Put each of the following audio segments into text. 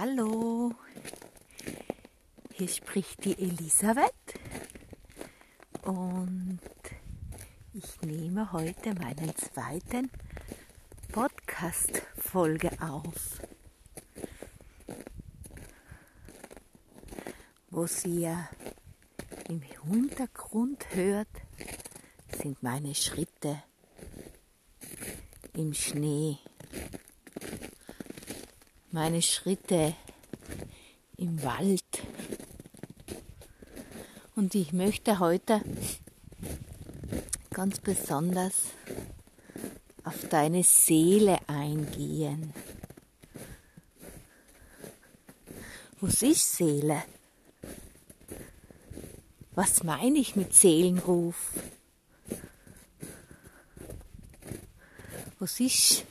Hallo, hier spricht die Elisabeth. Und ich nehme heute meinen zweiten Podcast-Folge auf, sie ja im Hintergrund hört, sind meine Schritte im Schnee meine Schritte im Wald. Und ich möchte heute ganz besonders auf deine Seele eingehen. Was ist Seele? Was meine ich mit Seelenruf? Was ist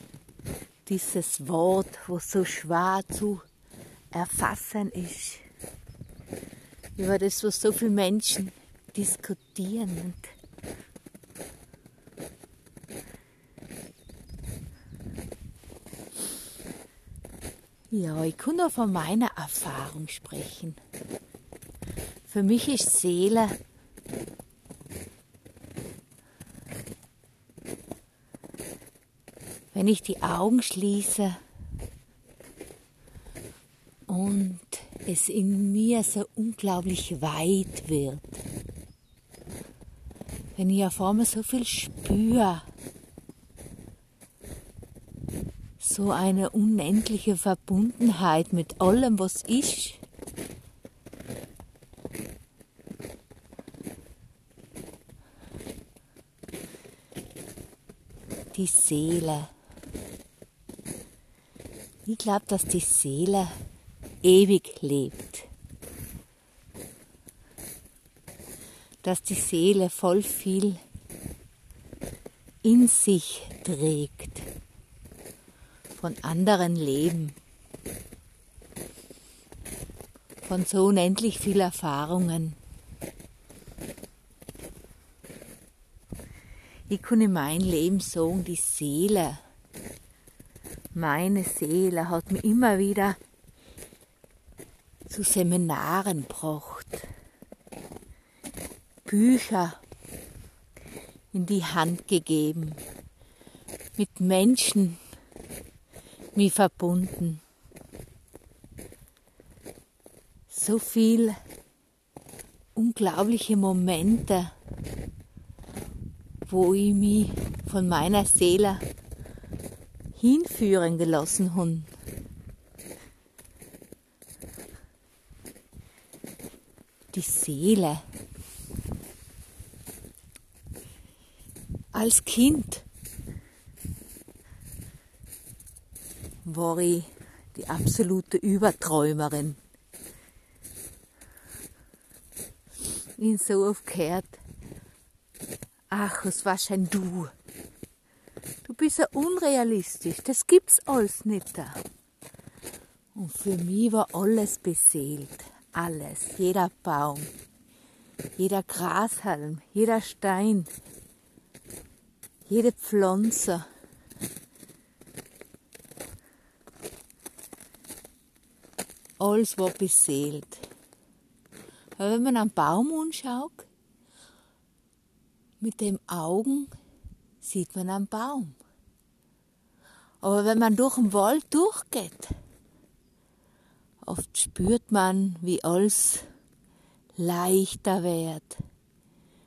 dieses Wort, was so schwer zu erfassen ist. Über das, was so viele Menschen diskutieren. ja, ich kann nur von meiner Erfahrung sprechen. Für mich ist Seele wenn ich die Augen schließe und es in mir so unglaublich weit wird. Wenn ich auf einmal so viel spüre, so eine unendliche Verbundenheit mit allem, was ist. Die Seele ich glaube, dass die Seele ewig lebt. Dass die Seele voll viel in sich trägt von anderen Leben, von so unendlich viel Erfahrungen. Ich kann in mein Leben sagen, die Seele meine Seele hat mir immer wieder zu Seminaren gebracht, Bücher in die Hand gegeben, mit Menschen mich verbunden. So viel unglaubliche Momente, wo ich mich von meiner Seele hinführen gelassen haben. Die Seele. Als Kind war ich die absolute Überträumerin. Ich so oft gehört, ach, was war schon du? Ja unrealistisch, das gibt's alles nicht da. Und für mich war alles beseelt, alles, jeder Baum, jeder Grashalm, jeder Stein, jede Pflanze. Alles war beseelt. Aber wenn man einen Baum anschaut, mit den Augen sieht man einen Baum. Aber wenn man durch den Wald durchgeht, oft spürt man, wie alles leichter wird,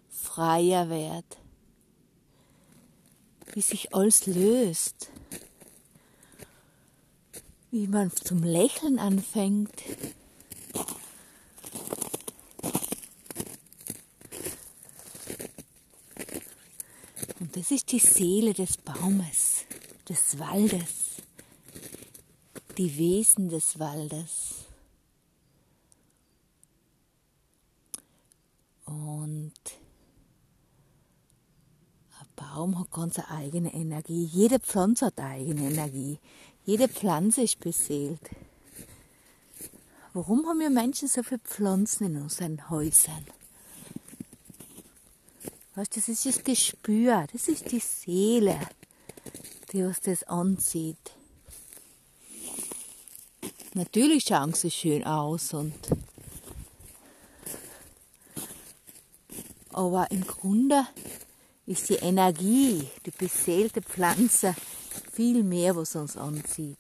freier wird, wie sich alles löst, wie man zum Lächeln anfängt. Und das ist die Seele des Baumes des Waldes, die Wesen des Waldes. Und ein Baum hat ganz eine eigene Energie. Jede Pflanze hat eigene Energie. Jede Pflanze ist beseelt. Warum haben wir Menschen so viele Pflanzen in unseren Häusern? Weißt, das ist das Gespür, das ist die Seele die was das anzieht. Natürlich schauen sie schön aus und aber im Grunde ist die Energie, die beseelte Pflanze viel mehr, was uns anzieht.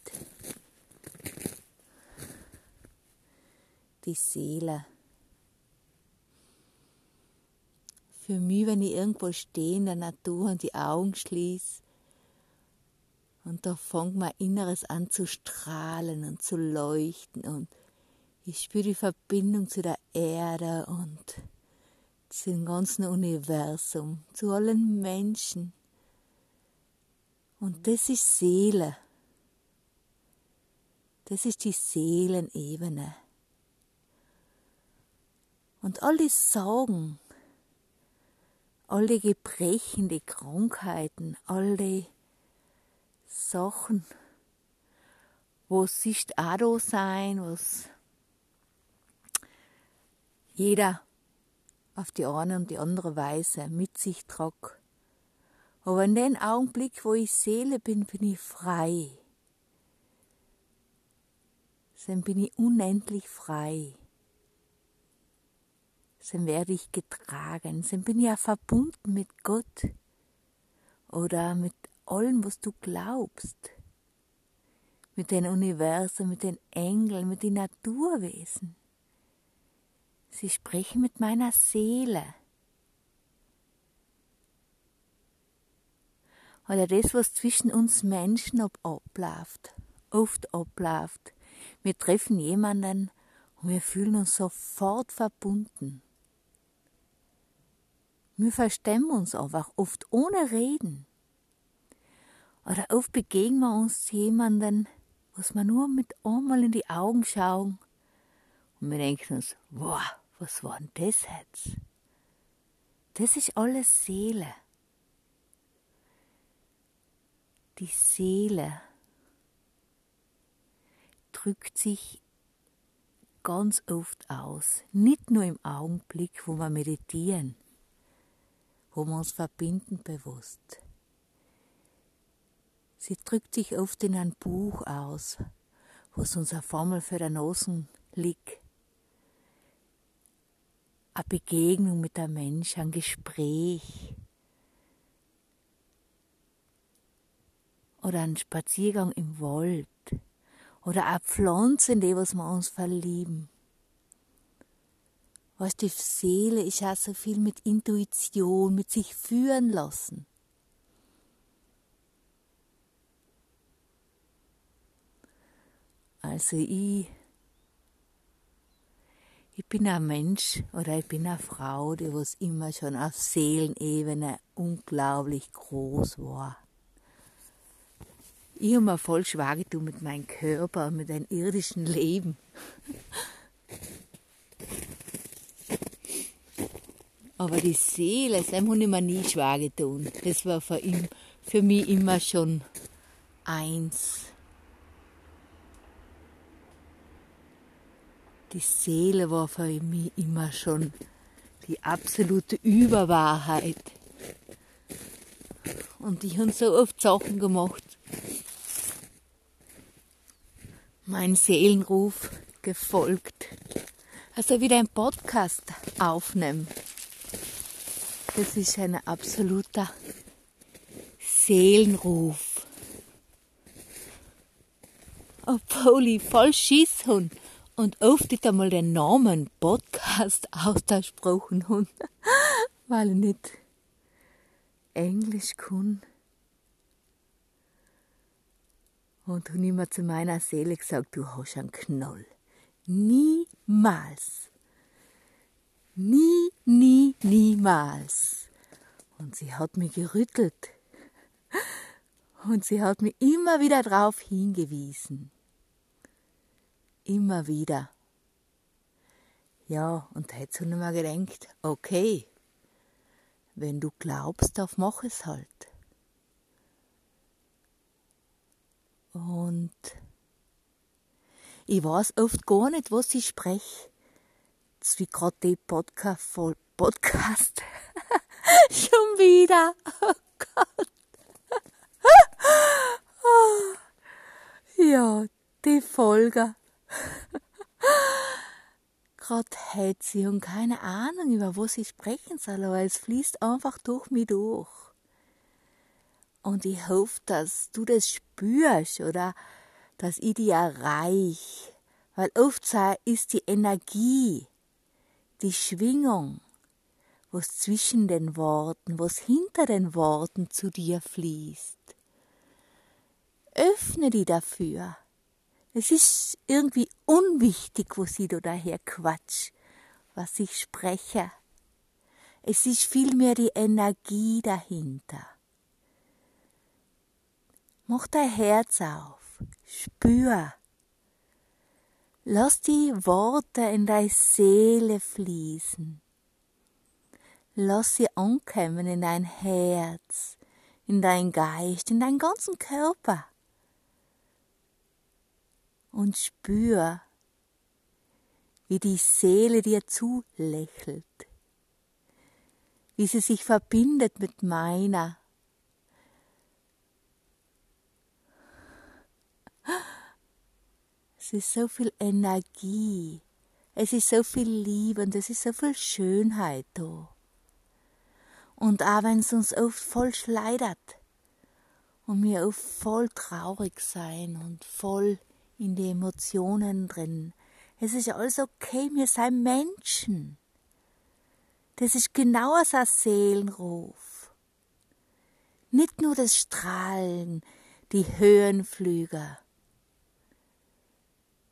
Die Seele. Für mich, wenn ich irgendwo stehe in der Natur und die Augen schließe, und da fängt mein Inneres an zu strahlen und zu leuchten und ich spüre die Verbindung zu der Erde und zum ganzen Universum, zu allen Menschen. Und das ist Seele. Das ist die Seelenebene. Und all die Sorgen, all die Gebrechen, die Krankheiten, all die Sachen, wo sich auch da sein, was jeder auf die eine und die andere Weise mit sich trug. Aber in dem Augenblick, wo ich Seele bin, bin ich frei. Dann bin ich unendlich frei. Dann werde ich getragen. Dann bin ich ja verbunden mit Gott oder mit allem, was du glaubst. Mit den Universen, mit den Engeln, mit den Naturwesen. Sie sprechen mit meiner Seele. Oder das, was zwischen uns Menschen abläuft, oft abläuft. Wir treffen jemanden und wir fühlen uns sofort verbunden. Wir verstehen uns einfach oft ohne Reden. Oder oft begegnen wir uns jemanden, was wir nur mit einmal in die Augen schauen und wir denken uns, wow, was war denn das jetzt? Das ist alles Seele. Die Seele drückt sich ganz oft aus, nicht nur im Augenblick, wo wir meditieren, wo wir uns verbinden bewusst. Sie drückt sich oft in ein Buch aus, wo es uns eine Formel für den Nosen liegt eine Begegnung mit einem Mensch, ein Gespräch oder ein Spaziergang im Wald oder eine Pflanze, in die was wir uns verlieben. Was die Seele ist auch so viel mit Intuition, mit sich führen lassen. Also ich ich bin ein Mensch oder ich bin eine Frau, die was immer schon auf Seelenebene unglaublich groß war. Ich habe mir voll schwer getan mit meinem Körper und mit dem irdischen Leben. Aber die Seele, das habe ich mir nie schwer getan. Das war für, ihn, für mich immer schon eins. Die Seele war für mich immer schon die absolute Überwahrheit. Und ich habe so oft Sachen gemacht. Mein Seelenruf gefolgt. Also wieder ein Podcast aufnehmen. Das ist ein absoluter Seelenruf. Obwohl ich voll Schiss habe und oft nicht einmal den Namen Podcast ausgesprochen habe, weil ich nicht Englisch kann. Und habe immer zu meiner Seele gesagt, du hast einen Knoll. Niemals. Nie, nie, niemals. Und sie hat mich gerüttelt. Und sie hat mich immer wieder darauf hingewiesen immer wieder. Ja, und jetzt habe ich mir gedacht, okay, wenn du glaubst, darf mach es halt. Und ich weiß oft gar nicht, was ich spreche. Wie gerade die Podcast voll Podcast. Schon wieder. Oh Gott. ja, die Folge gerade hält sie und keine Ahnung, über was sie sprechen soll, aber es fließt einfach durch mich durch. Und ich hoffe, dass du das spürst oder dass ich die erreich, weil oft ist die Energie, die Schwingung, was zwischen den Worten, was hinter den Worten zu dir fließt. Öffne die dafür. Es ist irgendwie unwichtig, wo sie da daher quatsch, was ich spreche. Es ist vielmehr die Energie dahinter. Mach dein Herz auf, spür. Lass die Worte in deine Seele fließen. Lass sie ankommen in dein Herz, in dein Geist, in deinen ganzen Körper und spür, wie die Seele dir zulächelt, wie sie sich verbindet mit meiner. Es ist so viel Energie, es ist so viel Liebe und es ist so viel Schönheit da. Und auch wenn es uns oft voll schleidert und wir oft voll traurig sein und voll in die Emotionen drin. Es ist alles okay, wir sind Menschen. Das ist genau so ein Seelenruf. Nicht nur das Strahlen, die Höhenflüge.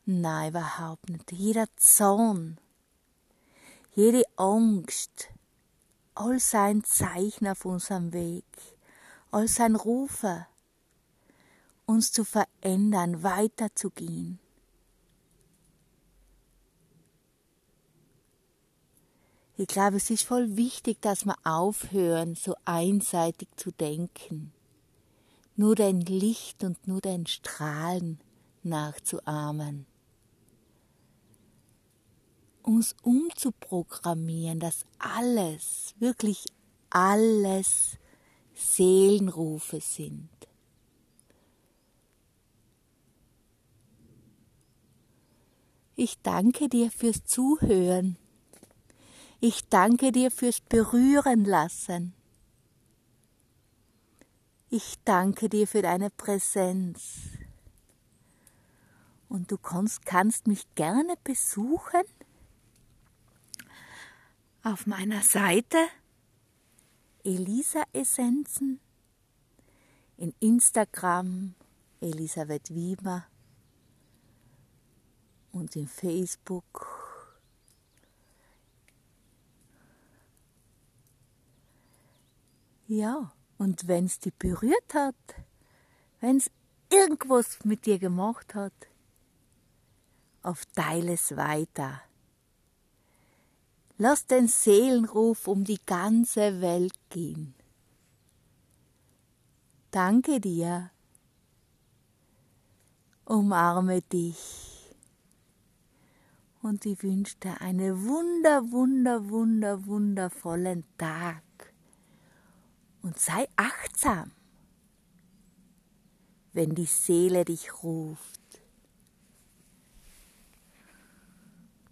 Nein, überhaupt nicht. Jeder Zorn, jede Angst, all sein Zeichen auf unserem Weg, all sein Rufe, uns zu verändern, weiterzugehen. Ich glaube, es ist voll wichtig, dass wir aufhören, so einseitig zu denken, nur dein Licht und nur dein Strahlen nachzuahmen. Uns umzuprogrammieren, dass alles, wirklich alles Seelenrufe sind. Ich danke dir fürs Zuhören. Ich danke dir fürs Berühren lassen. Ich danke dir für deine Präsenz. Und du kannst, kannst mich gerne besuchen auf meiner Seite Elisa Essenzen in Instagram Elisabeth Wiemer und in Facebook. Ja, und wenn es dich berührt hat, wenn es irgendwas mit dir gemacht hat, auf teile es weiter. Lass den Seelenruf um die ganze Welt gehen. Danke dir. Umarme dich und ich wünsche dir einen wunder, wunder, wunder, wundervollen Tag. Und sei achtsam, wenn die Seele dich ruft.